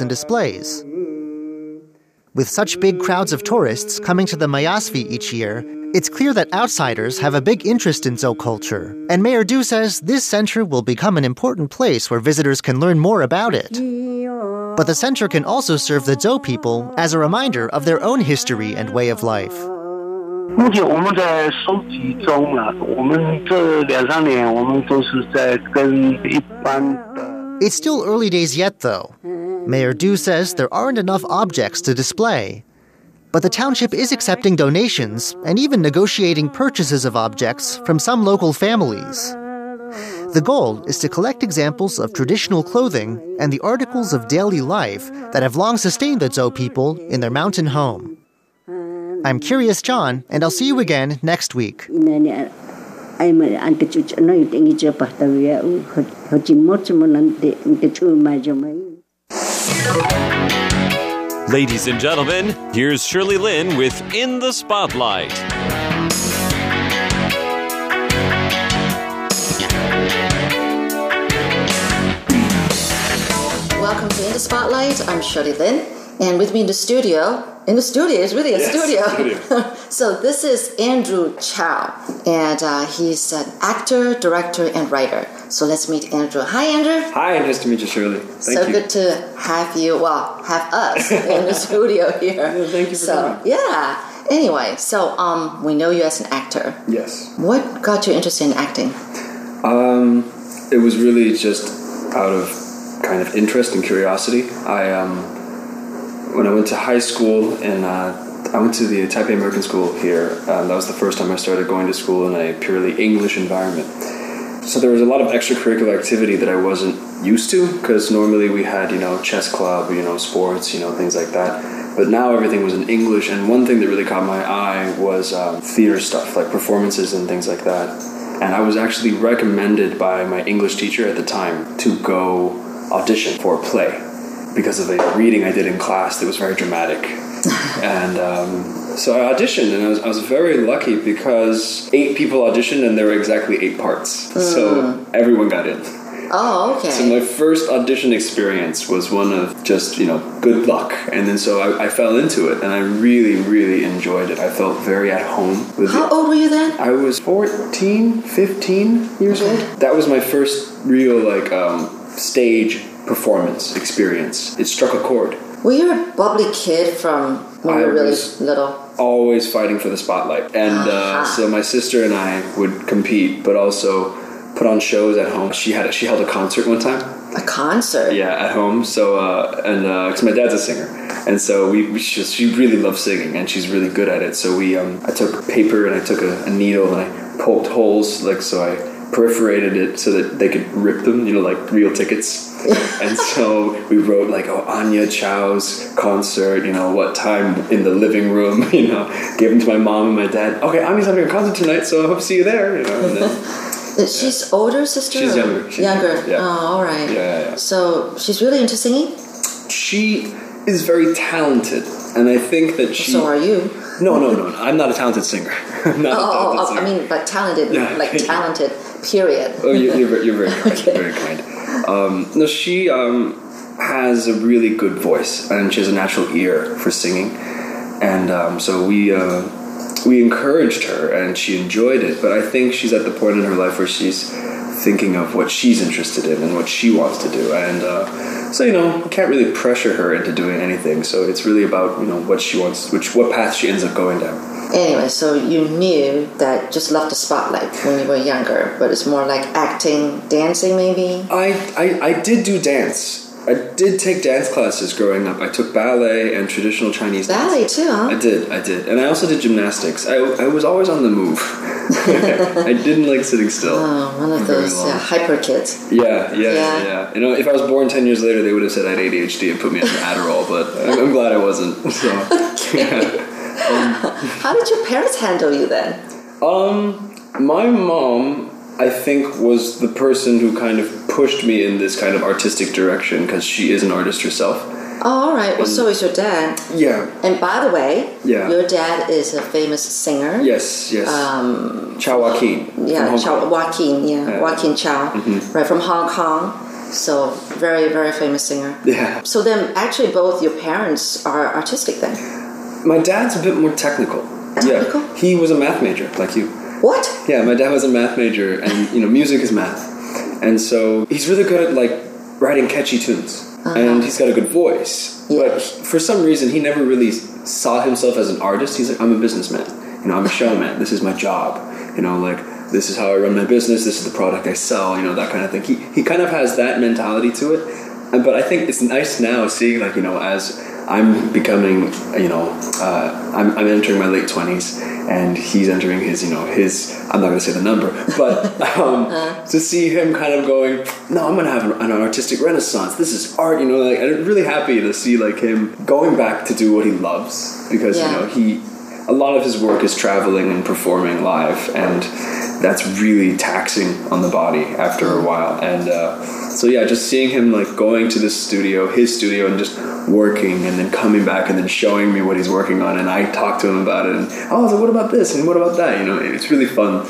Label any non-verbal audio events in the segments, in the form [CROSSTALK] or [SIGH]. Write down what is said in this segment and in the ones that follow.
and displays. With such big crowds of tourists coming to the Mayasvi each year, it's clear that outsiders have a big interest in Zou culture, and Mayor Du says this center will become an important place where visitors can learn more about it. But the center can also serve the Zou people as a reminder of their own history and way of life. It's still early days yet, though. Mayor Du says there aren't enough objects to display. But the township is accepting donations and even negotiating purchases of objects from some local families. The goal is to collect examples of traditional clothing and the articles of daily life that have long sustained the Zou people in their mountain home. I'm Curious John, and I'll see you again next week. Ladies and gentlemen, here's Shirley Lin with In the Spotlight. Welcome to In the Spotlight. I'm Shirley Lin, and with me in the studio, in the studio, it's really a studio. [LAUGHS] so this is Andrew Chow, and uh, he's an actor, director, and writer. So let's meet Andrew. Hi, Andrew. Hi, nice to meet you, Shirley. Thank so you. good to have you. Well, have us [LAUGHS] in the studio here. Yeah, thank you for so, coming. Yeah. Anyway, so um, we know you as an actor. Yes. What got you interested in acting? Um, it was really just out of kind of interest and curiosity. I um, when I went to high school and uh, I went to the Taipei American School here. Um, that was the first time I started going to school in a purely English environment. So there was a lot of extracurricular activity that I wasn't used to because normally we had you know chess club, you know sports, you know things like that. But now everything was in English, and one thing that really caught my eye was um, theater stuff, like performances and things like that. And I was actually recommended by my English teacher at the time to go audition for a play because of a reading I did in class that was very dramatic. [LAUGHS] and um, so I auditioned, and I was, I was very lucky because eight people auditioned, and there were exactly eight parts. So everyone got in. Oh, okay. So my first audition experience was one of just you know good luck, and then so I, I fell into it, and I really really enjoyed it. I felt very at home with How it. old were you then? I was 14, 15 years old. That was my first real like um, stage performance experience. It struck a chord. Were you a bubbly kid from when you were really little? always fighting for the spotlight. And uh, so my sister and I would compete, but also put on shows at home. She had she held a concert one time. A concert? Yeah, at home. So uh, and because my dad's a singer, and so we, we she, she really loves singing, and she's really good at it. So we um, I took paper and I took a, a needle and I poked holes like so I perforated it so that they could rip them, you know, like real tickets. [LAUGHS] and so we wrote like, oh, Anya Chow's concert, you know, what time in the living room, [LAUGHS] you know, gave them to my mom and my dad. Okay, Anya's having a concert tonight, so I hope to see you there, you know. Then, [LAUGHS] She's older sister? She's younger. She's younger. younger, yeah. Oh, all right. Yeah, yeah, yeah. So she's really into singing? she is very talented, and I think that she. so are you. No, no, no, no. I'm not a talented singer. [LAUGHS] Oh, oh, oh, singer. I mean, but talented, Yeah. like [LAUGHS] talented, period. Oh, you- you're, very- you're very [LAUGHS] kind. You're very kind. Um, no, she um, has a really good voice, and she has a natural ear for singing, and um, so we uh, we encouraged her, and she enjoyed it. But I think she's at the point in her life where she's thinking of what she's interested in and what she wants to do, and uh, so you know, we can't really pressure her into doing anything. So it's really about you know what she wants, which what path she ends up going down. Anyway, so you knew that just love the spotlight when you were younger, but it's more like acting, dancing, maybe? I, I, I did do dance. I did take dance classes growing up. I took ballet and traditional Chinese dance. Ballet too, huh? I did, I did. And I also did gymnastics. I, I was always on the move. [LAUGHS] [LAUGHS] I didn't like sitting still. Oh, one of those yeah, hyper kids. Yeah, yeah, Yeah. yeah, You know, if I was born 10 years later, they would have said I had ADHD and put me on Adderall, but I'm, I'm glad I wasn't. [LAUGHS] So, yeah. How did your parents handle you then? Um, my mom, I think, was the person who kind of pushed me in this kind of artistic direction because she is an artist herself. Oh, all right. Well, so is your dad. Yeah. And by the way, Yeah. your dad is a famous singer. Yes, yes. Um, Chow Wakin. Yeah, Chow, Wakin, yeah, Yeah. Wakin Chow, right from Hong Kong. So very, very famous singer. Yeah. So then, actually, both your parents are artistic then. My dad's a bit more technical. Technical? Yeah. He was a math major, like you. What? Yeah, my dad was a math major, and you know, music is math, and so he's really good at like writing catchy tunes, uh-huh. and he's got a good voice. Yeah. But for some reason, he never really saw himself as an artist. He's like, I'm a businessman. You know, I'm a [LAUGHS] showman. This is my job. You know, like this is how I run my business. This is the product I sell. You know, that kind of thing. He he kind of has that mentality to it. But I think it's nice now seeing like you know as I'm becoming you know uh, I'm, I'm entering my late twenties and he's entering his you know his I'm not going to say the number but [LAUGHS] um, to see him kind of going no I'm going to have an, an artistic renaissance this is art you know like I'm really happy to see like him going back to do what he loves because Yeah. you know he a lot of his work is traveling and performing live and that's really taxing on the body after a while and uh, so yeah just seeing him like going to the studio his studio and just working and then coming back and then showing me what he's working on and i talk to him about it and oh so what about this and what about that you know it's really fun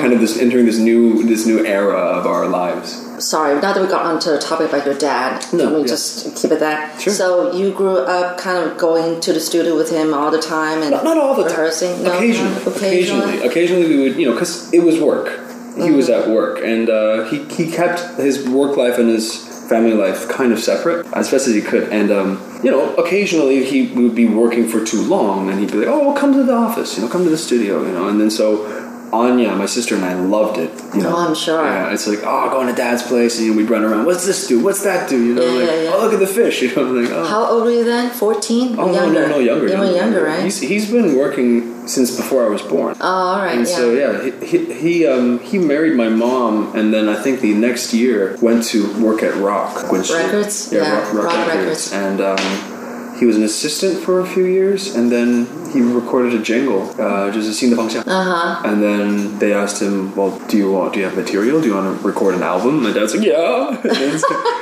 kind of this entering this new this new era of our lives Sorry, now that we got onto the topic about your dad, No, can we yeah. just keep it that? Sure. So you grew up kind of going to the studio with him all the time and Not, not all the time. rehearsing? No, occasionally, not occasionally, occasionally we would, you know, because it was work. He was Mm-hmm. at work, and uh, he he kept his work life and his family life kind of separate as best as he could. And um, you know, occasionally he would be working for too long, and he'd be like, "Oh, come to the office, you know, come to the studio, you know." And then so. Anya, my sister, and I loved it. You know, Oh, I'm sure. Yeah, it's like, oh, going to dad's place, and we'd run around. What's this do? What's that do? You know, Yeah, like, yeah, yeah. oh, look at the fish. [LAUGHS] You know, like, oh. How old were you then? 14? Oh younger? no, no, no, younger. You were younger, right? He's, he's been working since before I was born. Oh, all right. And yeah. so yeah, he he, um, he married my mom, and then I think the next year went to work at Rock Records. Yeah, yeah. Rock, Rock, Rock Records. Records. and. Um, he was an assistant for a few years, and then he recorded a jingle, uh, just a scene the function. Uh-huh. And then they asked him, "Well, do you want? Do you have material? Do you want to record an album?" My dad's like, "Yeah."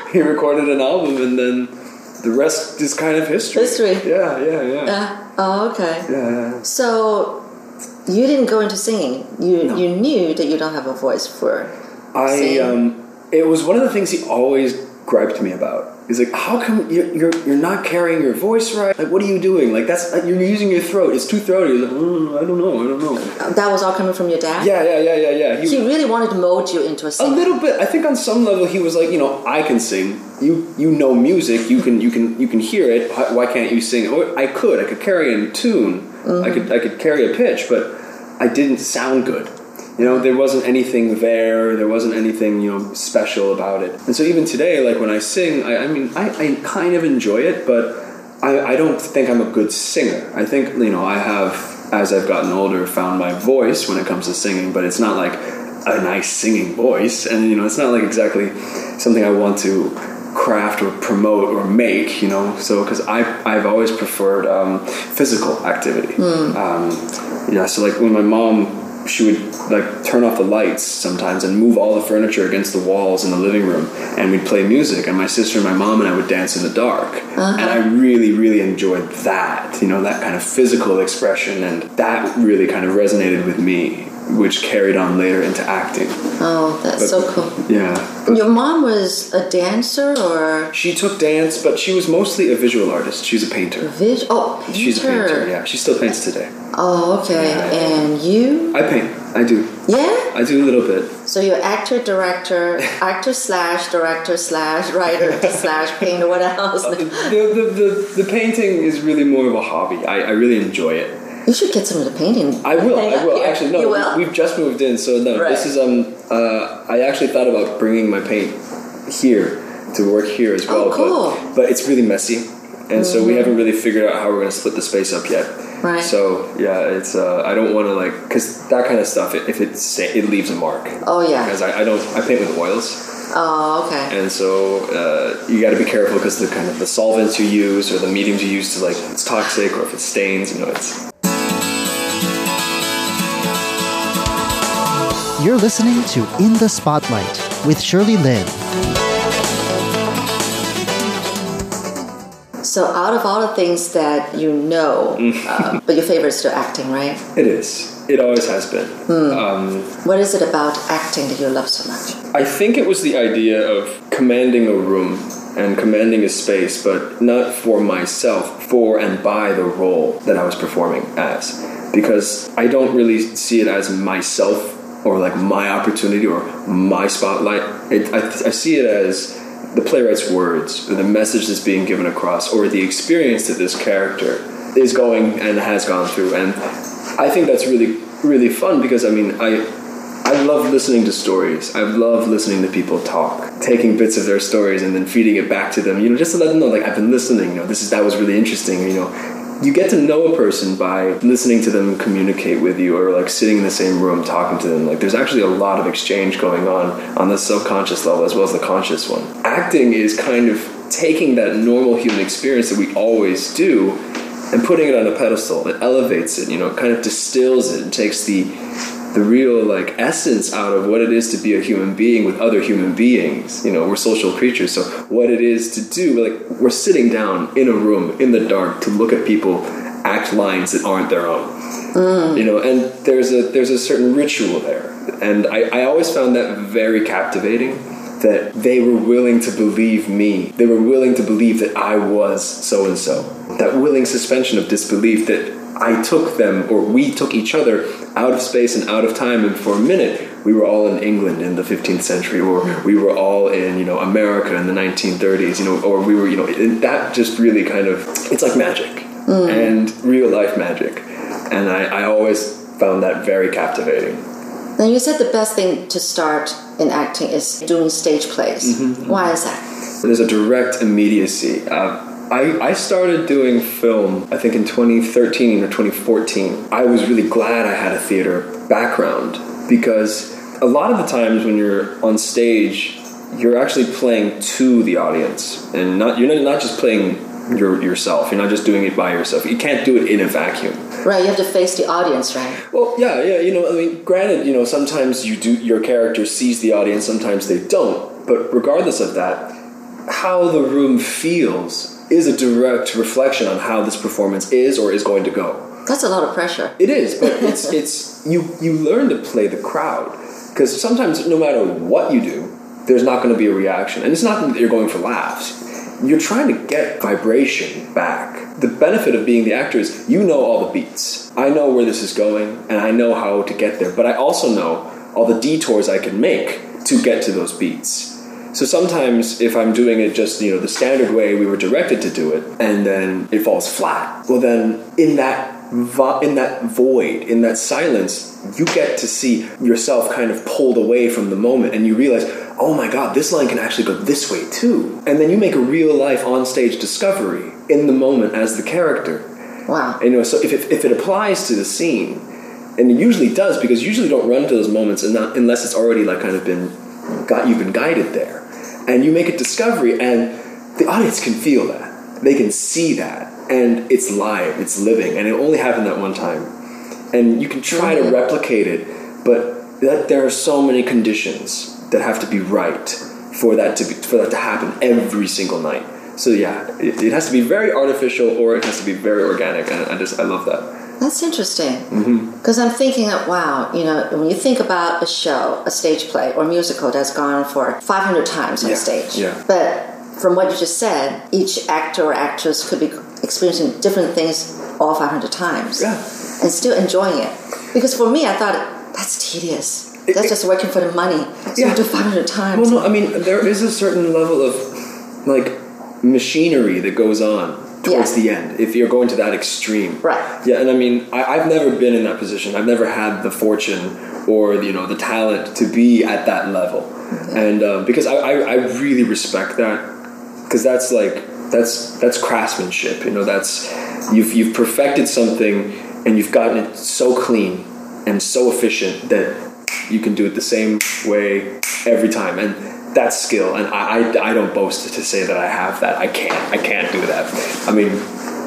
[LAUGHS] he recorded an album, and then the rest is kind of history. History. Yeah, yeah, yeah. Yeah. Oh, okay. Yeah, yeah. So you didn't go into singing. You you knew that you don't have a voice for I singing. um, it was one of the things he always griped me about. He's like, "How come you're, you're you're not carrying your voice right? Like, what are you doing? Like, that's like, you're using your throat. It's too throaty." Like, mm, "I don't know. I don't know." that was all coming from your dad. Yeah, yeah, yeah, yeah, yeah. He, He really wanted to mold you into a singer. a little bit. I think on some level he was like, you know, I can sing. You you know music. You can you can you can hear it. Why, can't you sing? Or I could. I could carry a tune. I could I could carry a pitch, but I didn't sound good. You know, there wasn't anything there. There wasn't anything you know special about it. And so even today, like when I sing, I, I mean, I, I kind of enjoy it, but I, I don't think I'm a good singer. I think you know I have, as I've gotten older, found my voice when it comes to singing, but it's not like a nice singing voice, and you know it's not like exactly something I want to craft or promote or make. You know, so because I I've always preferred um, physical activity. Um, yeah, so like when my mom she would like turn off the lights sometimes and move all the furniture against the walls in the living room and we'd play music and my sister and my mom and I would dance in the dark. Uh-huh. And I really really enjoyed that you know that kind of physical expression and that really kind of resonated with me which carried on later into acting Oh, that's so cool. yeah Your mom was a dancer or she took dance but she was mostly a visual artist she's a painter vis- Oh, painter. she's a painter yeah she still paints today Oh, okay. Yeah, yeah. And you? I paint I do Yeah. I do a little bit So you're actor, director, [LAUGHS] actor slash director slash writer [LAUGHS] slash painter. What else? Uh, the, the, the, the painting is really more of a hobby I, I really enjoy it You should get some of the painting. I will. I will. here. Actually, no. Will? We've just moved in, so no. Right. This is um. Uh, I actually thought about bringing my paint here to work here as well, Oh, cool. Mm-hmm. but but it's really messy, and so we haven't really figured out how we're going to split the space up yet. Right. So yeah, it's uh, I don't want to like because that kind of stuff. If it's it leaves a mark. Oh, yeah. Because I, I don't I paint with oils. Oh, okay. And so uh, you got to be careful because the kind of the solvents you use or the mediums you use to like it's toxic or if it stains, you know, it's You're listening to In the Spotlight with Shirley Lin. So out of all the things that you know, [LAUGHS] uh, but your favorite is still acting, right? it is. It always has been. Um, What is it about acting that you love so much? I think it was the idea of commanding a room and commanding a space, but not for myself, for and by the role that I was performing as. Because I don't really see it as myself or like my opportunity or my spotlight. It, I, I see it as the playwright's words, or the message that's being given across, or the experience that this character is going and has gone through. And I think that's really, really fun because I mean, I I love listening to stories. I love listening to people talk, taking bits of their stories and then feeding it back to them. You know, just to let them know, like I've been listening. You know, this is that was really interesting. You know, you get to know a person by listening to them communicate with you, or like sitting in the same room talking to them. Like there's actually a lot of exchange going on on the subconscious level as well as the conscious one. Acting is kind of taking that normal human experience that we always do and putting it on a pedestal. It elevates it. You know, it kind of distills it and takes the the real like essence out of what it is to be a human being with other human beings. You know, we're social creatures, so what it is to do, like we're sitting down in a room in the dark to look at people act lines that aren't their own. Mm. You know, and there's a there's a certain ritual there, and I, I always found that very captivating. That they were willing to believe me. They were willing to believe that I was so and so. That willing suspension of disbelief that I took them, or we took each other out of space and out of time, and for a minute we were all in England in the 15th century, or we were all in you know America in the 1930s, you know, or we were you know that just really kind of it's like magic and real life magic, and I, I always found that very captivating. Now you said the best thing to start in acting is doing stage plays. Why is that? There's a direct immediacy. Uh, I, I started doing film, I think in 2013 or 2014. I was really glad I had a theater background because a lot of the times when you're on stage, you're actually playing to the audience and not you're not just playing your, yourself. You're not just doing it by yourself. You can't do it in a vacuum. Right, you have to face the audience, right? Well, yeah, yeah. You know, I mean, granted, you know, sometimes you do your character sees the audience, sometimes they don't. But regardless of that, how the room feels is a direct reflection on how this performance is or is going to go. That's a lot of pressure. It is, but it's [LAUGHS] it's you you learn to play the crowd because sometimes no matter what you do, there's not going to be a reaction, and it's not that you're going for laughs. You're trying to get vibration back. The benefit of being the actor is you know all the beats. I know where this is going, and I know how to get there. But I also know all the detours I can make to get to those beats. So sometimes if I'm doing it just, you know, the standard way we were directed to do it and then it falls flat, well then in that vo- in that void, in that silence, you get to see yourself kind of pulled away from the moment and you realize, "Oh my god, this line can actually go this way too." And then you make a real life on-stage discovery in the moment as the character. Wow. And, you know, so if it, if it applies to the scene, and it usually does because you usually don't run to those moments and not, unless it's already like kind of been got you've been guided there, and you make a discovery, and the audience can feel that, they can see that, and it's live, it's living, and it only happened that one time, and you can try to mm-hmm. replicate it, but that there are so many conditions that have to be right for that to be, for that to happen every single night. So yeah, it, it has to be very artificial or it has to be very organic, and I just I love that. That's interesting. Mm-hmm. Because I'm thinking that, wow, you know, when you think about a show, a stage play, or musical that's gone for 500 times on Yeah, stage. yeah. But from what you just said, each actor or actress could be experiencing different things all 500 times. Yeah. And still enjoying it. Because for me, I thought, that's tedious. That's it- just working for the money. So Yeah. you do 500 times. Well, no, I mean there is a certain level of like machinery that goes on towards Yeah. the end if you're going to that extreme. Right. Yeah, and I mean I, I've never been in that position. I've never had the fortune or you know the talent to be at that level, and um, because I, I, I really respect that because that's like that's that's craftsmanship. You know, that's you've you've perfected something and you've gotten it so clean and so efficient that you can do it the same way every time, and that's skill. And I, I, I don't boast to say that I have that. I can't. I can't do that. I mean,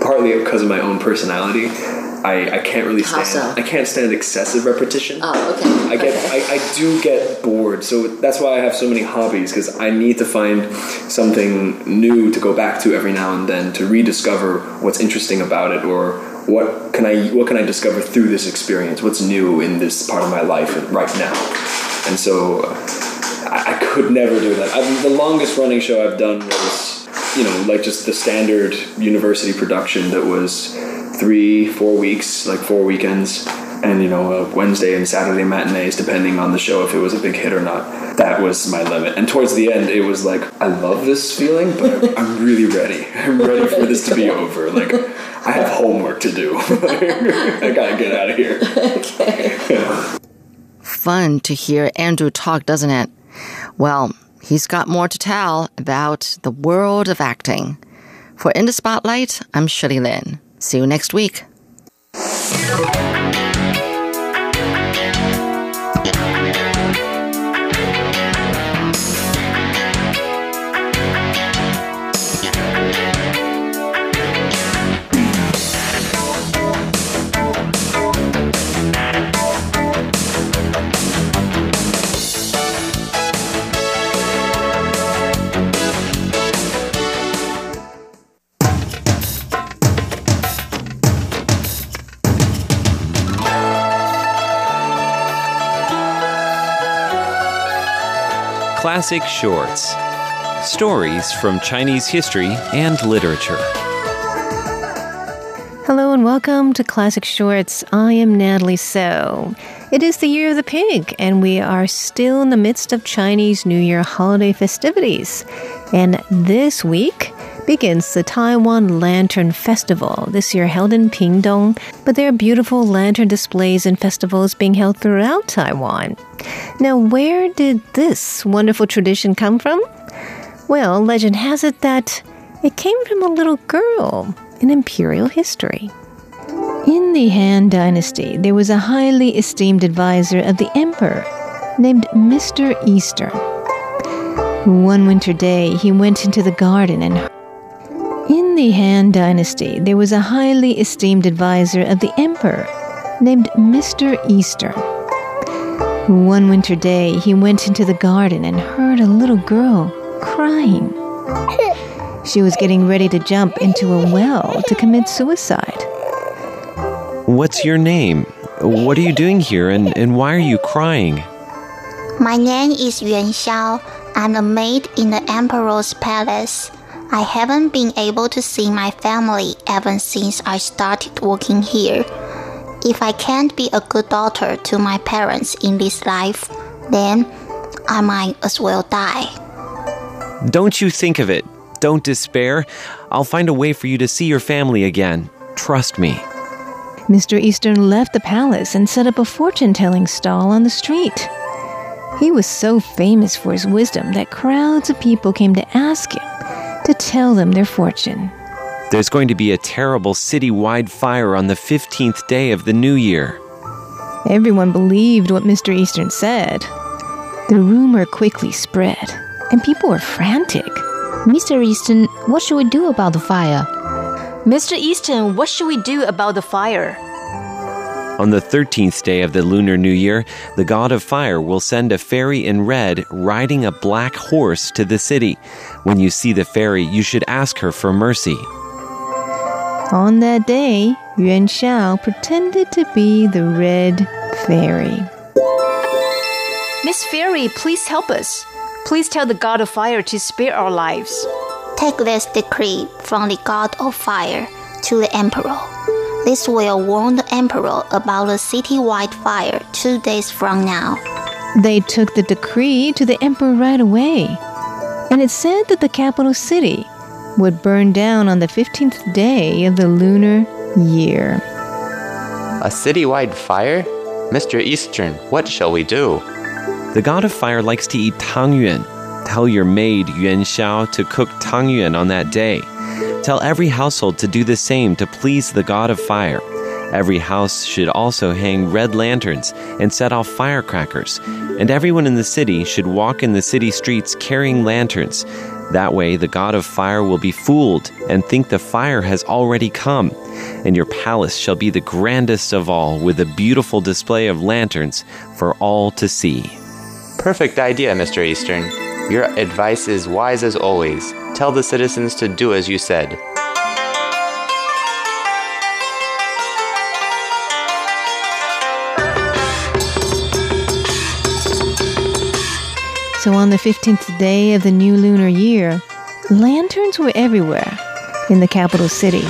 partly because of my own personality. I, I can't really stand. so? I can't stand excessive repetition. Oh, okay. I get okay. I, I do get bored, so that's why I have so many hobbies because I need to find something new to go back to every now and then to rediscover what's interesting about it or what can I what can I discover through this experience? What's new in this part of my life right now? And so I, I could never do that. I, the longest running show I've done was you know like just the standard university production that was three four weeks like four weekends and you know a Wednesday and Saturday matinees depending on the show if it was a big hit or not. That was my limit. And towards the end, it was like I love this feeling, but I'm really ready. I'm ready for this to be [LAUGHS] over. Like I have homework to do. [LAUGHS] I gotta get out of here. [LAUGHS] Okay. Fun to hear Andrew talk, doesn't it? Well, he's got more to tell about the world of acting. For In the Spotlight, I'm Shirley Lin. See you next week. Classic Shorts Stories from Chinese history and literature. Hello and welcome to Classic Shorts. I am Natalie So. It is the year of the pig, and we are still in the midst of Chinese New Year holiday festivities. And this week, begins the Taiwan Lantern Festival, this year held in Pingdong, but there are beautiful lantern displays and festivals being held throughout Taiwan. Now, where did this wonderful tradition come from? Well, legend has it that it came from a little girl in imperial history. In the Han Dynasty, there was a highly esteemed advisor of the emperor named Mr. Eastern. One winter day, he went into the garden and in the Han Dynasty, there was a highly esteemed advisor of the emperor named Mr. Eastern. One winter day, he went into the garden and heard a little girl crying. [LAUGHS] She was getting ready to jump into a well to commit suicide. What's your name? What are you doing here and, and why are you crying? My name is Yuan Xiao. I'm a maid in the emperor's palace. I haven't been able to see my family ever since I started working here. If I can't be a good daughter to my parents in this life, then I might as well die. Don't you think of it. Don't despair. I'll find a way for you to see your family again. Trust me. Mr. Eastern left the palace and set up a fortune telling stall on the street. He was so famous for his wisdom that crowds of people came to ask him to tell them their fortune. There's going to be a terrible city-wide fire on the 15th day of the new year. Everyone believed what Mr. Eastern said. The rumor quickly spread, and people were frantic. Mr. Eastern, what should we do about the fire? Mr. Eastern, what should we do about the fire? On the 13th day of the Lunar New Year, the god of fire will send a fairy in red riding a black horse to the city. When you see the fairy, you should ask her for mercy. On that day, Yuan Xiao pretended to be the red fairy. Miss Fairy, please help us. Please tell the god of fire to spare our lives. Take this decree from the god of fire to the emperor. This will warn the emperor about the city-wide fire two days from now. They took the decree to the emperor right away, and it said that the capital city would burn down on the 15th day of the lunar year. A city-wide fire? Mr. Eastern, what shall we do? The god of fire likes to eat tangyuan. Tell your maid Yuan Xiao to cook tangyuan on that day. Tell every household to do the same to please the God of fire. Every house should also hang red lanterns and set off firecrackers, and everyone in the city should walk in the city streets carrying lanterns. That way, the God of fire will be fooled and think the fire has already come, and your palace shall be the grandest of all with a beautiful display of lanterns for all to see. Perfect idea, Mr. Eastern. Your advice is wise as always tell the citizens to do as you said. So, on the 15th day of the new lunar year, lanterns were everywhere in the capital city,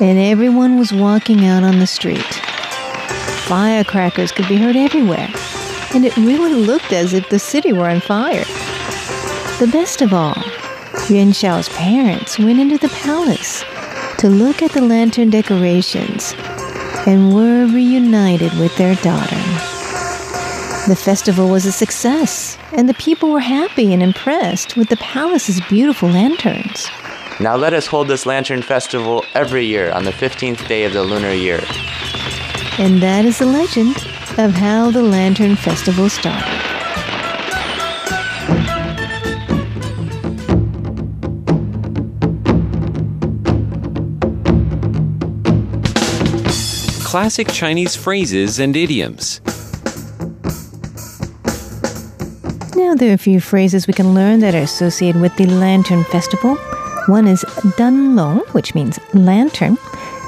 and everyone was walking out on the street. Firecrackers could be heard everywhere, and it really looked as if the city were on fire. The best of all, Yuan Xiao's parents went into the palace to look at the lantern decorations and were reunited with their daughter. The festival was a success, and the people were happy and impressed with the palace's beautiful lanterns. Now let us hold this lantern festival every year on the 15th day of the lunar year. And that is the legend of how the Lantern Festival started. Classic Chinese phrases and idioms. Now, there are a few phrases we can learn that are associated with the Lantern Festival. One is Danlong, which means lantern,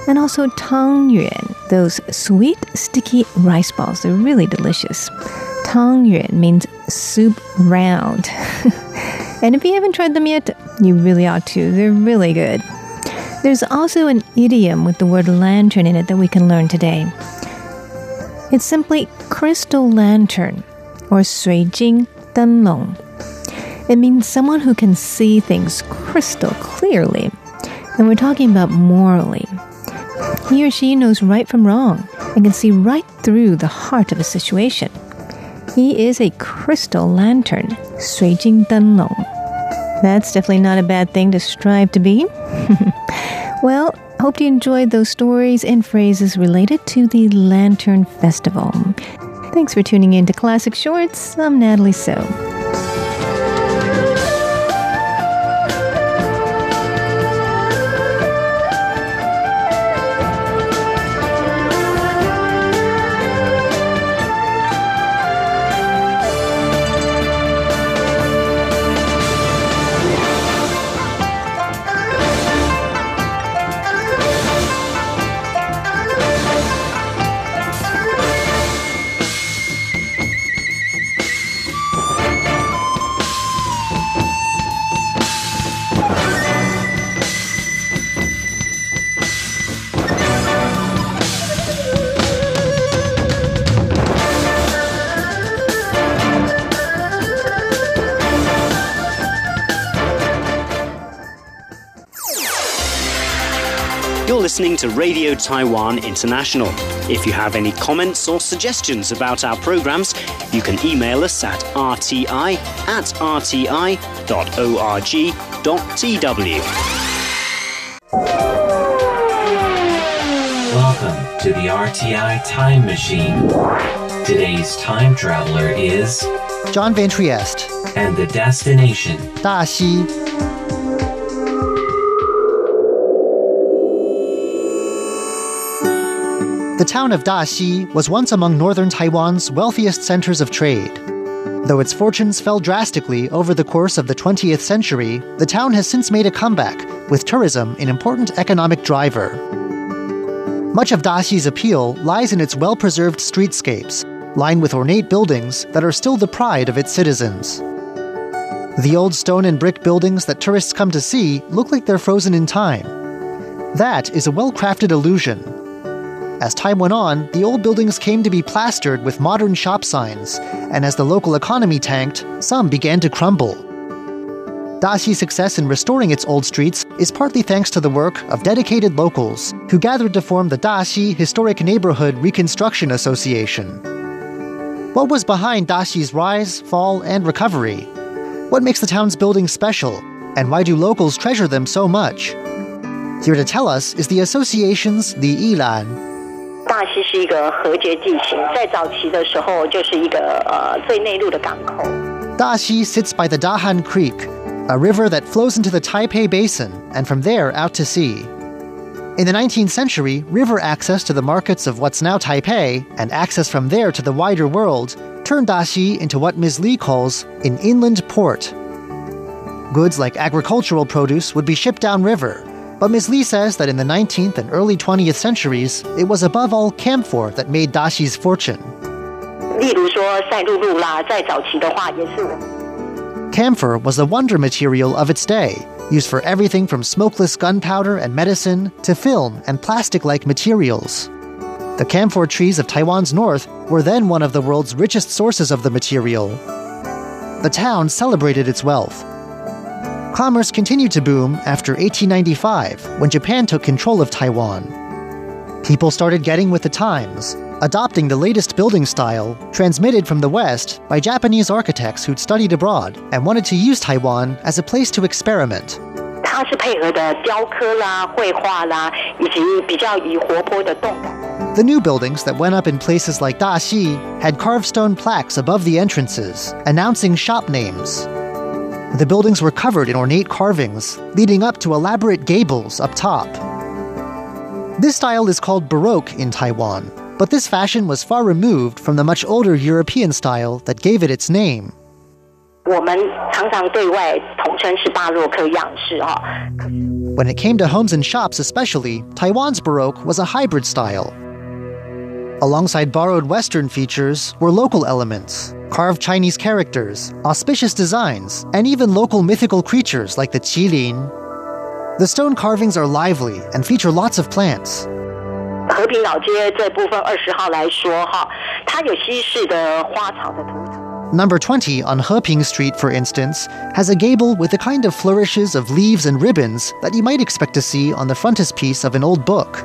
and also Tang Yuan, those sweet, sticky rice balls. They're really delicious. Tang Yuan means soup round. [LAUGHS] and if you haven't tried them yet, you really ought to. They're really good. There's also an idiom with the word lantern in it that we can learn today. It's simply crystal lantern or sui jing long. It means someone who can see things crystal clearly. And we're talking about morally. He or she knows right from wrong and can see right through the heart of a situation. He is a crystal lantern, sui jing long. That's definitely not a bad thing to strive to be. [LAUGHS] well, hope you enjoyed those stories and phrases related to the Lantern Festival. Thanks for tuning in to Classic Shorts. I'm Natalie So. To Radio Taiwan International. If you have any comments or suggestions about our programs, you can email us at rti at rti.org.tw. Welcome to the RTI Time Machine. Today's time traveler is John Van Trieste. And the destination 大溪 The town of Daxi was once among northern Taiwan's wealthiest centers of trade. Though its fortunes fell drastically over the course of the 20th century, the town has since made a comeback, with tourism an important economic driver. Much of Daxi's appeal lies in its well preserved streetscapes, lined with ornate buildings that are still the pride of its citizens. The old stone and brick buildings that tourists come to see look like they're frozen in time. That is a well crafted illusion, as time went on, the old buildings came to be plastered with modern shop signs, and as the local economy tanked, some began to crumble. Daxi's success in restoring its old streets is partly thanks to the work of dedicated locals who gathered to form the Daxi Historic Neighborhood Reconstruction Association. What was behind Daxi's rise, fall, and recovery? What makes the town's buildings special, and why do locals treasure them so much? Here to tell us is the association's Li Yilan, Daxi sits by the Dahan Creek, a river that flows into the Taipei Basin and from there out to sea. In the 19th century, river access to the markets of what's now Taipei and access from there to the wider world turned Daxi into what Ms. Lee calls an inland port. Goods like agricultural produce would be shipped downriver, but Ms. Lee says that in the 19th and early 20th centuries, it was above all camphor that made Daxi's fortune. Camphor was the wonder material of its day, used for everything from smokeless gunpowder and medicine to film and plastic like materials. The camphor trees of Taiwan's north were then one of the world's richest sources of the material. The town celebrated its wealth Commerce continued to boom after 1895 when Japan took control of Taiwan. People started getting with the times, adopting the latest building style transmitted from the West by Japanese architects who'd studied abroad and wanted to use Taiwan as a place to experiment. 它是配合的雕刻啦、绘画啦，以及比较以活泼的动感。 The new buildings that went up in places like Daxi had carved stone plaques above the entrances, announcing shop names. the buildings were covered in ornate carvings, leading up to elaborate gables up top. This style is called Baroque in Taiwan, but this fashion was far removed from the much older European style that gave it its name. When it came to homes and shops, especially, Taiwan's Baroque was a hybrid style, Alongside borrowed Western features were local elements, carved Chinese characters, auspicious designs, and even local mythical creatures like the qilin. The stone carvings are lively and feature lots of plants. 和平老街这部分二十号来说哈，它有西式的花草的图腾。 Number 20 on Heping Street, for instance, has a gable with the kind of flourishes of leaves and ribbons that you might expect to see on the frontispiece of an old book.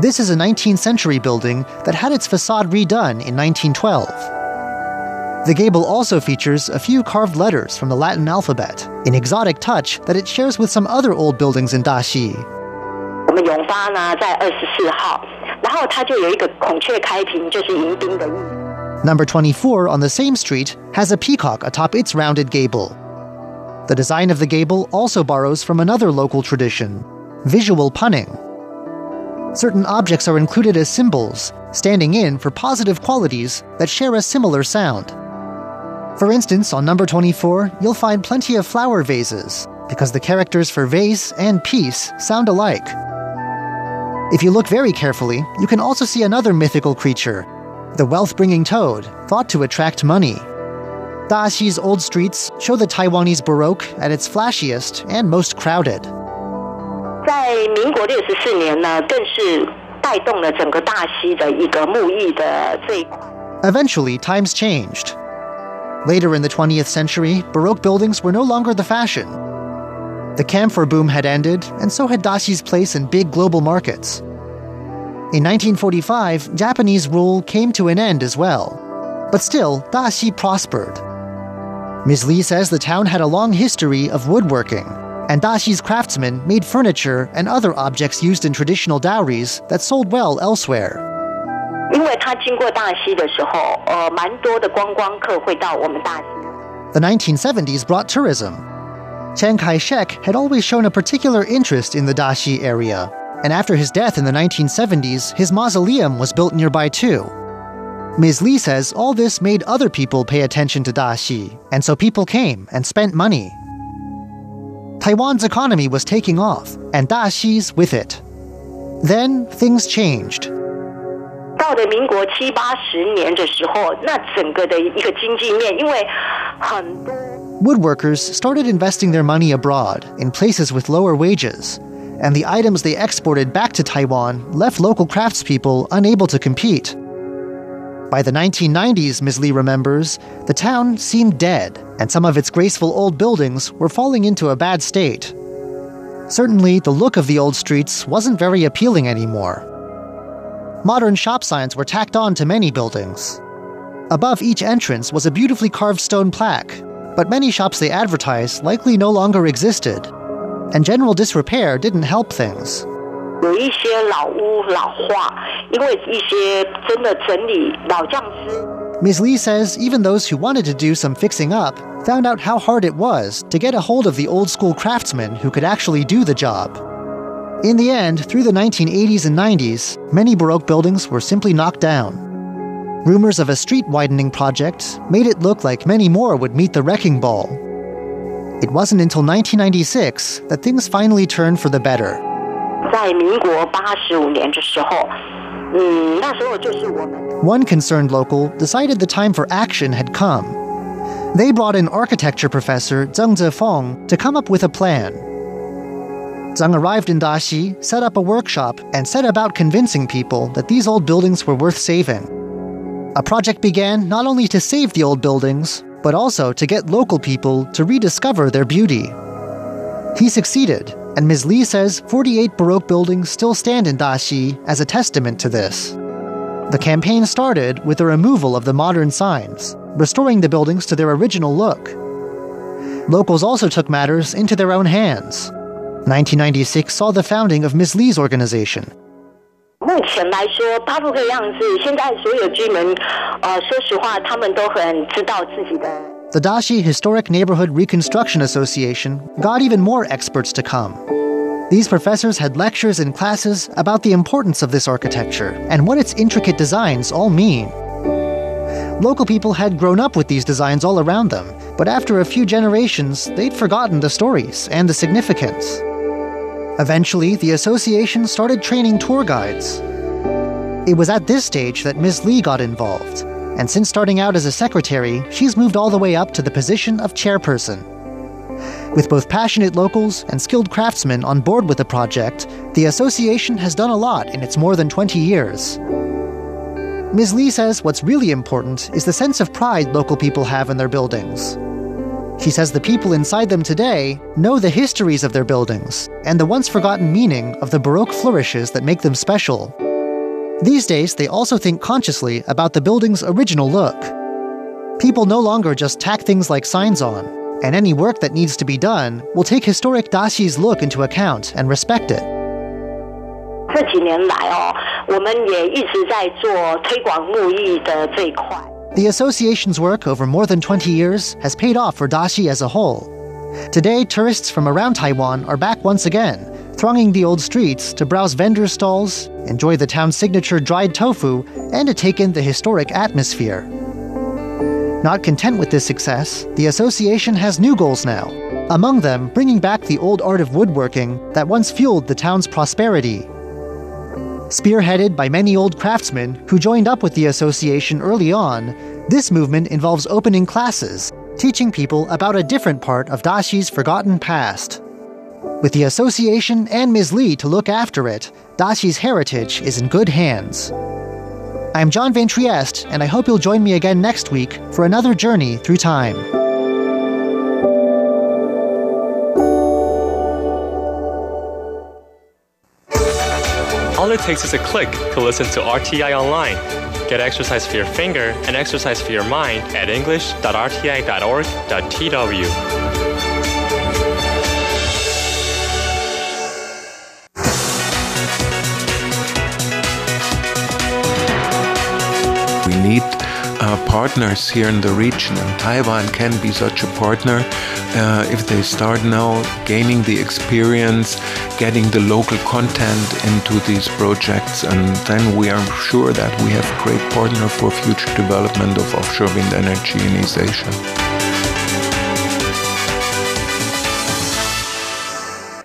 This is a 19th century building that had its facade redone in 1912. The gable also features a few carved letters from the Latin alphabet, an exotic touch that it shares with some other old buildings in Daxi. 我们永发呢在二十四号，然后它就有一个孔雀开屏，就是迎宾的意思。 Number 24 on the same street has a peacock atop its rounded gable. The design of the gable also borrows from another local tradition visual punning. Certain objects are included as symbols, standing in for positive qualities that share a similar sound. For instance, on number 24, you'll find plenty of flower vases, because the characters for vase and peace sound alike. If you look very carefully, you can also see another mythical creature, the wealth bringing toad, thought to attract money. Daxi's old streets show the Taiwanese Baroque at its flashiest and most crowded. 在民国六十四年呢，更是带动了整个大溪的一个木艺的这一块。Eventually, times changed. Later in the 20th century, Baroque buildings were no longer the fashion. The camphor boom had ended, and so had Daxi's place in big global markets. In 1945, Japanese rule came to an end as well. But still, Daxi prospered. Ms. Lee says the town had a long history of woodworking and Daxi's craftsmen made furniture and other objects used in traditional dowries that sold well elsewhere. The 1970s brought tourism. Chiang Kai-shek had always shown a particular interest in the Daxi area, and after his death in the 1970s, his mausoleum was built nearby too. Ms. Lee says all this made other people pay attention to Daxi, and so people came and spent money Taiwan's economy was taking off, and Daxi's with it. Then things changed. 到了民国七八十年的时候，那整个的一个经济面，因为很多 Woodworkers started investing their money abroad in places with lower wages, and the items they exported back to Taiwan left local craftspeople unable to compete. By the 1990s, Ms. Lee remembers, the town seemed dead, and some of its graceful old buildings were falling into a bad state. Certainly, the look of the old streets wasn't very appealing anymore. Modern shop signs were tacked on to many buildings. Above each entrance was a beautifully carved stone plaque, but many shops they advertised likely no longer existed, and general disrepair didn't help things. 有一些老屋老化，因为一些真的整理老匠师。 Ms. Lee says even those who wanted to do some fixing up found out how hard it was to get a hold of the old school craftsmen who could actually do the job. In the end, through the 1980s and 90s, many Baroque buildings were simply knocked down. Rumors of a street widening project made it look like many more would meet the wrecking ball. It wasn't until 1996 that things finally turned for the better. 在民国八十五年的时候，嗯，那时候就是我们 One concerned local decided the time for action had come. They brought in architecture professor Zheng Zefeng to come up with a plan. Zheng arrived in Daxi, set up a workshop, and set about convincing people that these old buildings were worth saving. A project began not only to save the old buildings, but also to get local people to rediscover their beauty. He succeeded, and Ms. Li says 48 Baroque buildings still stand in Daxi as a testament to this. The campaign started with the removal of the modern signs, restoring the buildings to their original look. Locals also took matters into their own hands. 1996 saw the founding of Ms. Li's organization. 目前来说，巴布克样子，现在所有居民，呃，说实话，他们都很知道自己的 The Daxi Historic Neighborhood Reconstruction Association got even more experts to come. These professors had lectures and classes about the importance of this architecture and what its intricate designs all mean. Local people had grown up with these designs all around them, but after a few generations, they'd forgotten the stories and the significance. Eventually, the association started training tour guides. It was at this stage that Ms. Lee got involved, and since starting out as a secretary, she's moved all the way up to the position of chairperson. With both passionate locals and skilled craftsmen on board with the project, the association has done a lot in its more than 20 years. Ms. Lee says what's really important is the sense of pride local people have in their buildings. She says the people inside them today know the histories of their buildings and the once forgotten meaning of the Baroque flourishes that make them special. These days, they also think consciously about the building's original look. People no longer just tack things like signs on, and any work that needs to be done will take historic Daxi's look into account and respect it. the association's work over more than 20 years has paid off for Dashi as a whole. Today, tourists from around Taiwan are back once again thronging the old streets to browse vendor stalls, enjoy the town's signature dried tofu, and to take in the historic atmosphere. Not content with this success, the association has new goals now. Among them, bringing back the old art of woodworking that once fueled the town's prosperity. Spearheaded by many old craftsmen who joined up with the association early on, this movement involves opening classes, teaching people about a different part of Daxi's forgotten past. With the association and Ms. Lee to look after it, Daxi's heritage is in good hands. I'm John Van Trieste, and I hope you'll join me again next week for another journey through time. All it takes is a click to listen to RTI online. Get exercise for your finger and exercise for your mind at english.rti.org.tw. need uh, partners here in the region, and Taiwan can be such a partner uh, if they start now gaining the experience, getting the local content into these projects, and then we are sure that we have a great partner for future development of offshore wind energy in East Asia.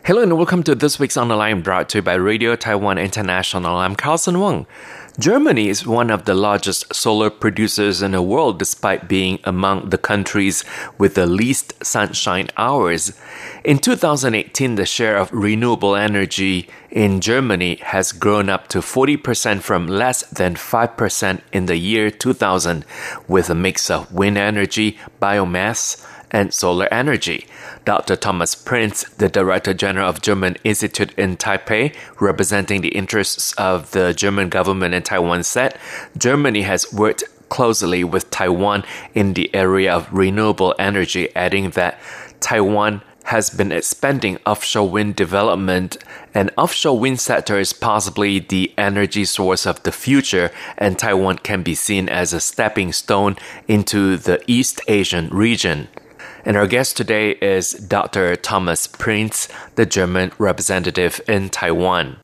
Hello and welcome to this week's On the Line brought to you by Radio Taiwan International. I'm Carlson Wong. Germany is one of the largest solar producers in the world despite being among the countries with the least sunshine hours. In 2018, the share of renewable energy in Germany has grown up to 40% from less than 5% in the year 2000 with a mix of wind energy, biomass, and solar energy. Dr. Thomas Prinz, the Director General of German Institute in Taipei, representing the interests of the German government in Taiwan, said Germany has worked closely with Taiwan in the area of renewable energy, adding that Taiwan has been expanding offshore wind development and offshore wind sector is possibly the energy source of the future and Taiwan can be seen as a stepping stone into the East Asian region. And our guest today is Dr. Thomas Prinz, the German representative in Taiwan.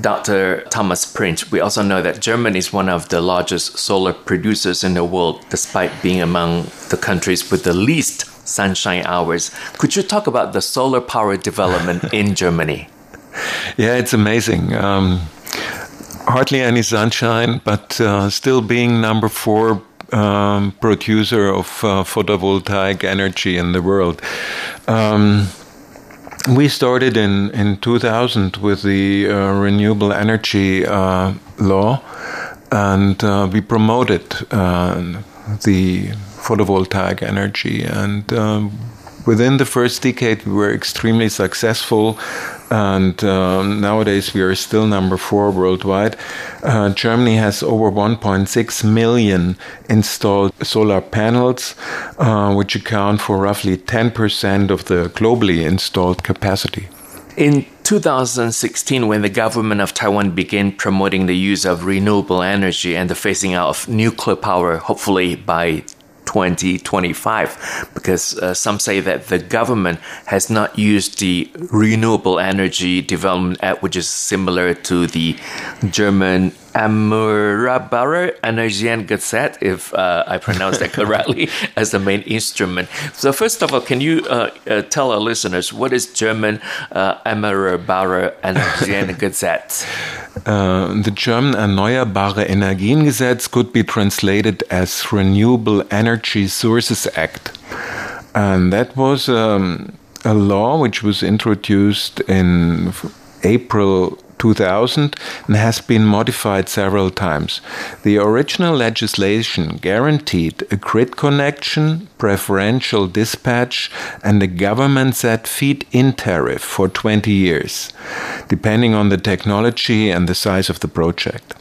Dr. Thomas Prinz, we also know that Germany is one of the largest solar producers in the world, despite being among the countries with the least sunshine hours. Could you talk about the solar power development [LAUGHS] in Germany? Yeah, it's amazing. Um, hardly any sunshine, but uh, still being number four um, producer of uh, photovoltaic energy in the world. Um, we started in, in 2000 with the uh, renewable energy uh, law, and uh, we promoted uh, the photovoltaic energy. And um, within the first decade, we were extremely successful and uh, nowadays we are still number four worldwide. Uh, Germany has over 1.6 million installed solar panels, uh, which account for roughly 10% of the globally installed capacity. In 2016, when the government of Taiwan began promoting the use of renewable energy and the phasing out of nuclear power, hopefully by 2025 because uh, some say that the government has not used the renewable energy development act which is similar to the german Erneuerbare Energiengesetz, if uh, I pronounced that [LAUGHS] correctly, as the main instrument. So, first of all, can you uh, uh, tell our listeners what is German uh, Erneuerbare [LAUGHS] Energiengesetz? Uh, the German Erneuerbare Energiengesetz could be translated as Renewable Energy Sources Act. And that was um, a law which was introduced in April 2000 and has been modified several times. The original legislation guaranteed a grid connection, preferential dispatch, and a government set feed in tariff for 20 years, depending on the technology and the size of the project.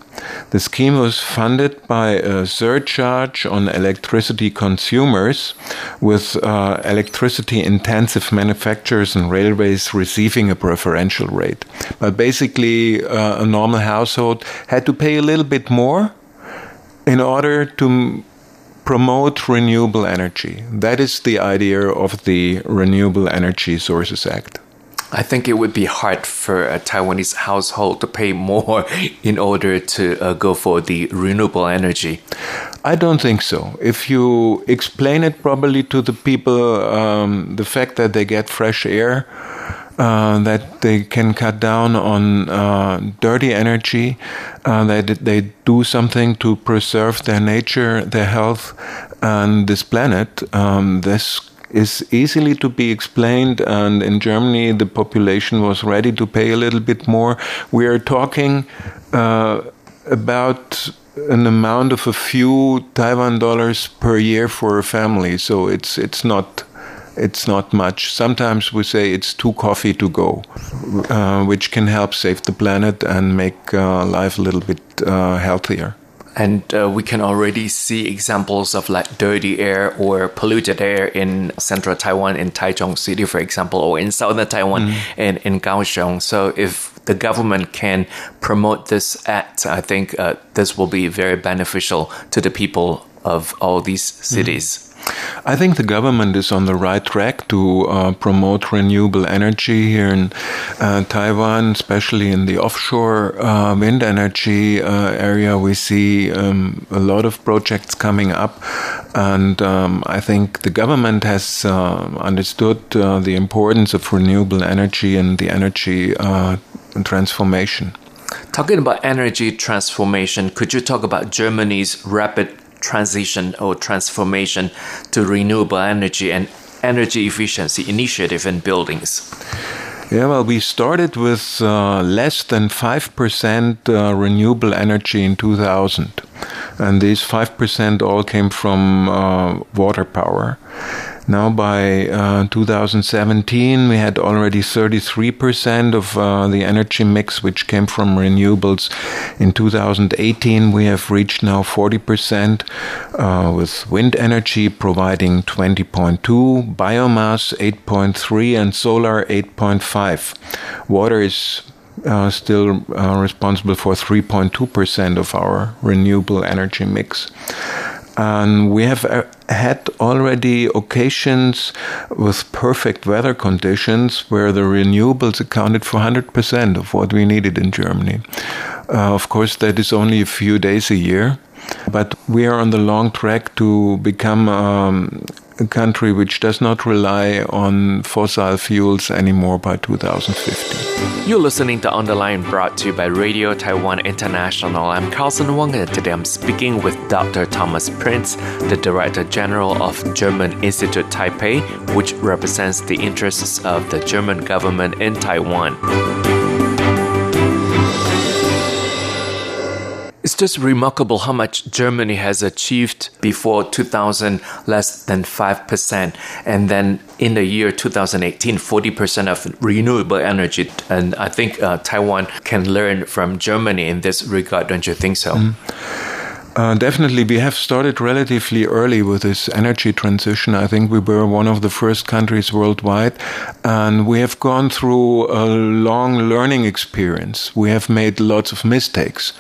The scheme was funded by a surcharge on electricity consumers, with uh, electricity intensive manufacturers and railways receiving a preferential rate. But basically, uh, a normal household had to pay a little bit more in order to promote renewable energy. That is the idea of the Renewable Energy Sources Act. I think it would be hard for a Taiwanese household to pay more [LAUGHS] in order to uh, go for the renewable energy. I don't think so. If you explain it properly to the people, um, the fact that they get fresh air, uh, that they can cut down on uh, dirty energy, uh, that they do something to preserve their nature, their health, and this planet. Um, this is easily to be explained. And in Germany, the population was ready to pay a little bit more. We are talking uh, about an amount of a few Taiwan dollars per year for a family. So it's it's not it's not much. Sometimes we say it's two coffee to go, uh, which can help save the planet and make uh, life a little bit uh, healthier and uh, we can already see examples of like dirty air or polluted air in central Taiwan, in Taichung City, for example, or in southern Taiwan, mm. in, in Kaohsiung. So if the government can promote this act, I think uh, this will be very beneficial to the people of all these cities. Mm. I think the government is on the right track to uh, promote renewable energy here in uh, Taiwan, especially in the offshore uh, wind energy uh, area. We see um, a lot of projects coming up, and um, I think the government has uh, understood uh, the importance of renewable energy and the energy transformation. Talking about energy transformation, could you talk about Germany's rapid transition or transformation to renewable energy and energy efficiency initiative in buildings? Yeah, well, we started with uh, less than 5% uh, renewable energy in 2000. And these 5% all came from uh, water power. Now, by uh, 2017, we had already 33% of uh, the energy mix which came from renewables. In 2018, we have reached now 40%, uh, with wind energy providing 20.2, biomass 8.3, and solar 8.5. Water is uh, still uh, responsible for 3.2% of our renewable energy mix. And we have uh, had already occasions with perfect weather conditions where the renewables accounted for 100% of what we needed in Germany. Uh, of course, that is only a few days a year, but we are on the long track to become um, a country which does not rely on fossil fuels anymore by 2050. You're listening to On the Line brought to you by Radio Taiwan International. I'm Carlson Wong and today I'm speaking with Dr. Thomas Prinz, the Director General of German Institute Taipei, which represents the interests of the German government in Taiwan. It's just remarkable how much Germany has achieved before 2000, less than 5%. And then in the year 2018, 40% of renewable energy. And I think uh, Taiwan can learn from Germany in this regard, don't you think so? Mm. Uh, definitely, we have started relatively early with this energy transition. I think we were one of the first countries worldwide, and we have gone through a long learning experience. We have made lots of mistakes,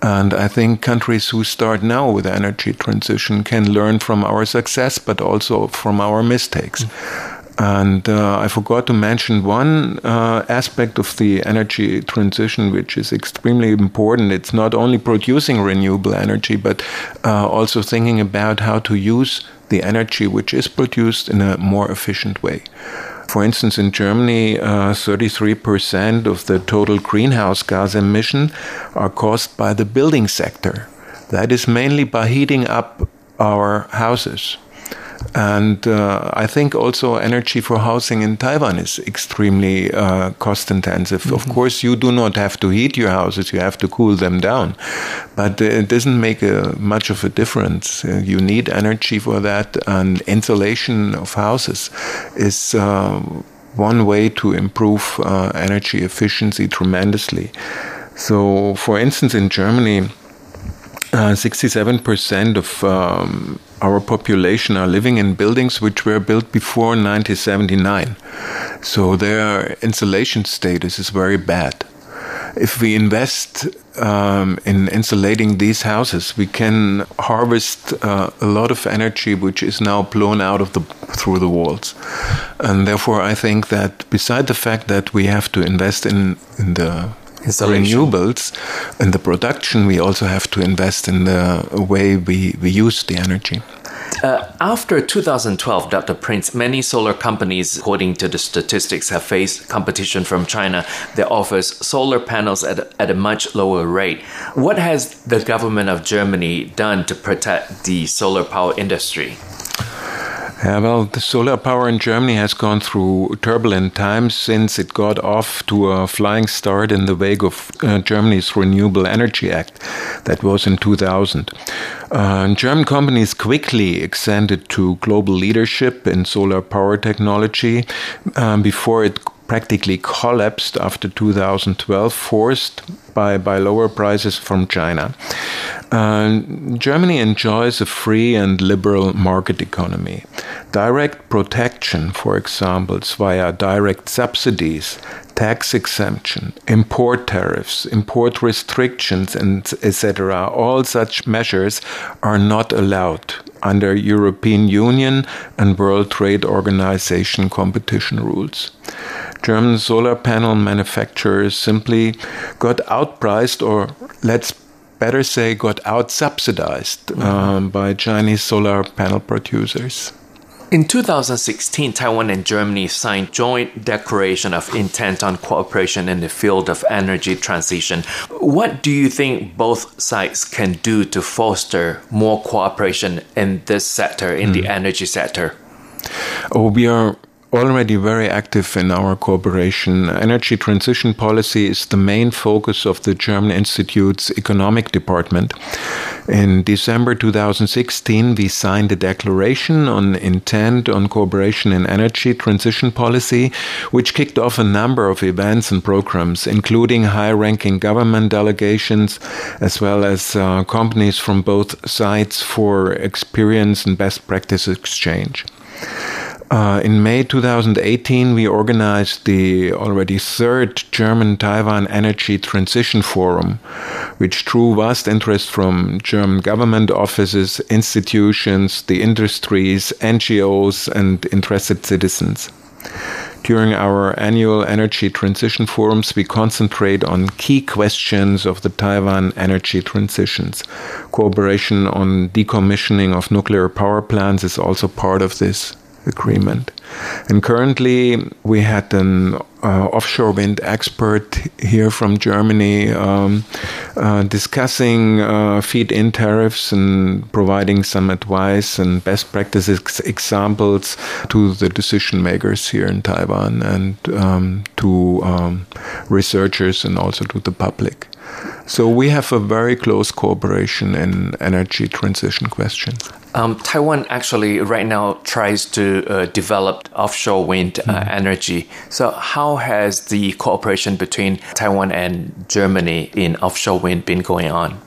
and I think countries who start now with energy transition can learn from our success, but also from our mistakes. Mm. And uh, I forgot to mention one uh, aspect of the energy transition, which is extremely important. It's not only producing renewable energy, but uh, also thinking about how to use the energy which is produced in a more efficient way. For instance, in Germany, 33% uh, of the total greenhouse gas emission are caused by the building sector. That is mainly by heating up our houses. And uh, I think also energy for housing in Taiwan is extremely uh, cost intensive. Mm-hmm. Of course, you do not have to heat your houses, you have to cool them down. But it doesn't make a, much of a difference. Uh, you need energy for that, and insulation of houses is uh, one way to improve uh, energy efficiency tremendously. So, for instance, in Germany, 67% uh, of um, our population are living in buildings which were built before 1979. So their insulation status is very bad. If we invest um, in insulating these houses, we can harvest uh, a lot of energy which is now blown out of the through the walls, and therefore I think that beside the fact that we have to invest in in the renewables and the production, we also have to invest in the way we, we use the energy. Uh, after 2012, Dr. Prinz, many solar companies, according to the statistics, have faced competition from China that offers solar panels at, at a much lower rate. What has the government of Germany done to protect the solar power industry? Yeah, well, the solar power in Germany has gone through turbulent times since it got off to a flying start in the wake of uh, Germany's Renewable Energy Act. That was in 2000. Uh, German companies quickly extended to global leadership in solar power technology um, before it practically collapsed after 2012, forced by, by lower prices from China. Uh, Germany enjoys a free and liberal market economy. Direct protection, for example, via direct subsidies, tax exemption, import tariffs, import restrictions, and etc. All such measures are not allowed under European Union and World Trade Organization competition rules. German solar panel manufacturers simply got outpriced, or let's better say, got out subsidized mm-hmm. um, by Chinese solar panel producers. In 2016, Taiwan and Germany signed joint declaration of intent on cooperation in the field of energy transition. What do you think both sides can do to foster more cooperation in this sector, in mm. the hmm. energy sector? Oh, we are already very active in our cooperation. Energy transition policy is the main focus of the German Institute's economic department. In December 2016, we signed a declaration on intent on cooperation in energy transition policy, which kicked off a number of events and programs, including high ranking government delegations, as well as uh, companies from both sides for experience and best practice exchange. Uh, in May 2018, we organized the already third German Taiwan Energy Transition Forum, which drew vast interest from German government offices, institutions, the industries, NGOs, and interested citizens. During our annual energy transition forums, we concentrate on key questions of the Taiwan energy transitions. Cooperation on decommissioning of nuclear power plants is also part of this agreement. And currently, we had an uh, offshore wind expert here from Germany um, uh, discussing uh, feed in tariffs and providing some advice and best practices examples to the decision makers here in Taiwan and um, to um, researchers and also to the public. So we have a very close cooperation in energy transition questions. Um, Taiwan actually right now tries to uh, develop offshore wind uh, mm. energy. So how has the cooperation between Taiwan and Germany in offshore wind been going on?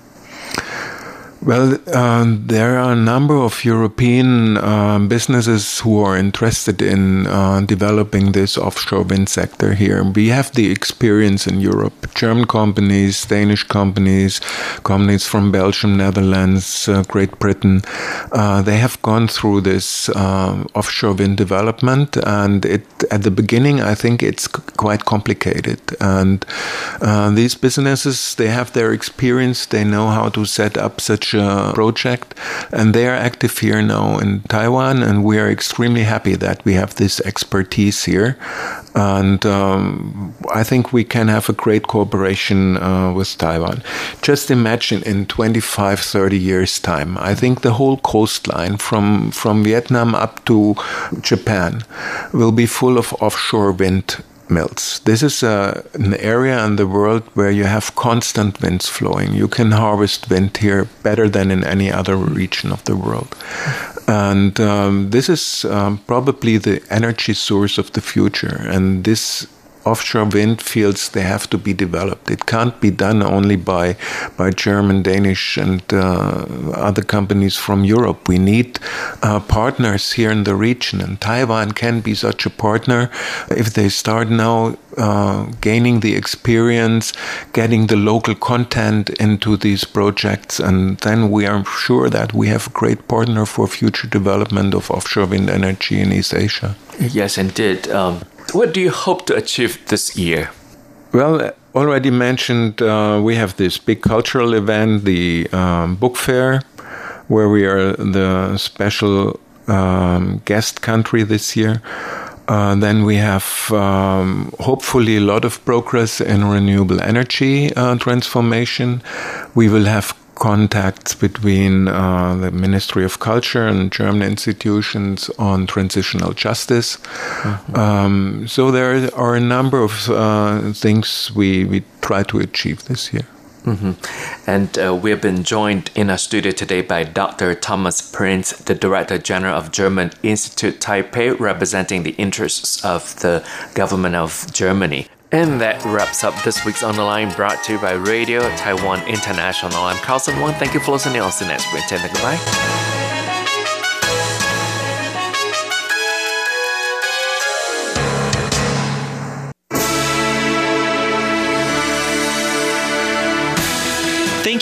Well, uh, there are a number of European uh, businesses who are interested in uh, developing this offshore wind sector here. We have the experience in Europe. German companies, Danish companies, companies from Belgium, Netherlands, uh, Great Britain, uh, they have gone through this um, offshore wind development. And it, at the beginning, I think it's quite complicated. And uh, these businesses, they have their experience. They know how to set up such uh, project, and they are active here now in Taiwan, and we are extremely happy that we have this expertise here, and um, I think we can have a great cooperation uh, with Taiwan. Just imagine in 25, 30 years' time, I think the whole coastline from from Vietnam up to Japan will be full of offshore wind mills. This is uh, an area in the world where you have constant winds flowing. You can harvest wind here better than in any other region of the world. And um, this is um, probably the energy source of the future. And this offshore wind fields they have to be developed. It can't be done only by by German, Danish, and uh, other companies from Europe. We need uh, partners here in the region, and Taiwan can be such a partner if they start now uh, gaining the experience, getting the local content into these projects, and then we are sure that we have a great partner for future development of offshore wind energy in East Asia. Yes, indeed. Um, what do you hope to achieve this year? Well, already mentioned, uh, we have this big cultural event, the um, book fair, where we are the special um, guest country this year. Uh, then we have um, hopefully a lot of progress in renewable energy uh, transformation. We will have contacts between uh, the Ministry of Culture and German institutions on transitional justice. Mm-hmm. Um, so there are a number of uh, things we, we try to achieve this year. Mm-hmm. And uh, we have been joined in our studio today by Dr. Thomas Prinz, the Director General of German Institute Taipei, representing the interests of the government of Germany. And that wraps up this week's On the Line brought to you by Radio Taiwan International. I'm Carlson Wong. Thank you for listening. I'll see you next week. Goodbye.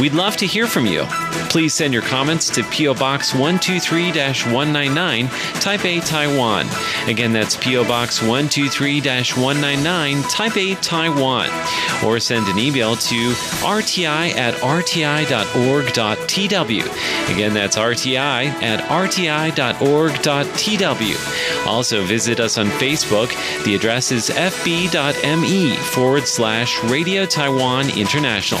We'd love to hear from you. Please send your comments to P.O. Box 123 199, Taipei, Taiwan. Again, that's P.O. Box 123 199, Taipei, Taiwan. Or send an email to rti at rti.org.tw. Again, that's rti at rti.org.tw. Also, visit us on Facebook. The address is fb.me forward slash Radio Taiwan International.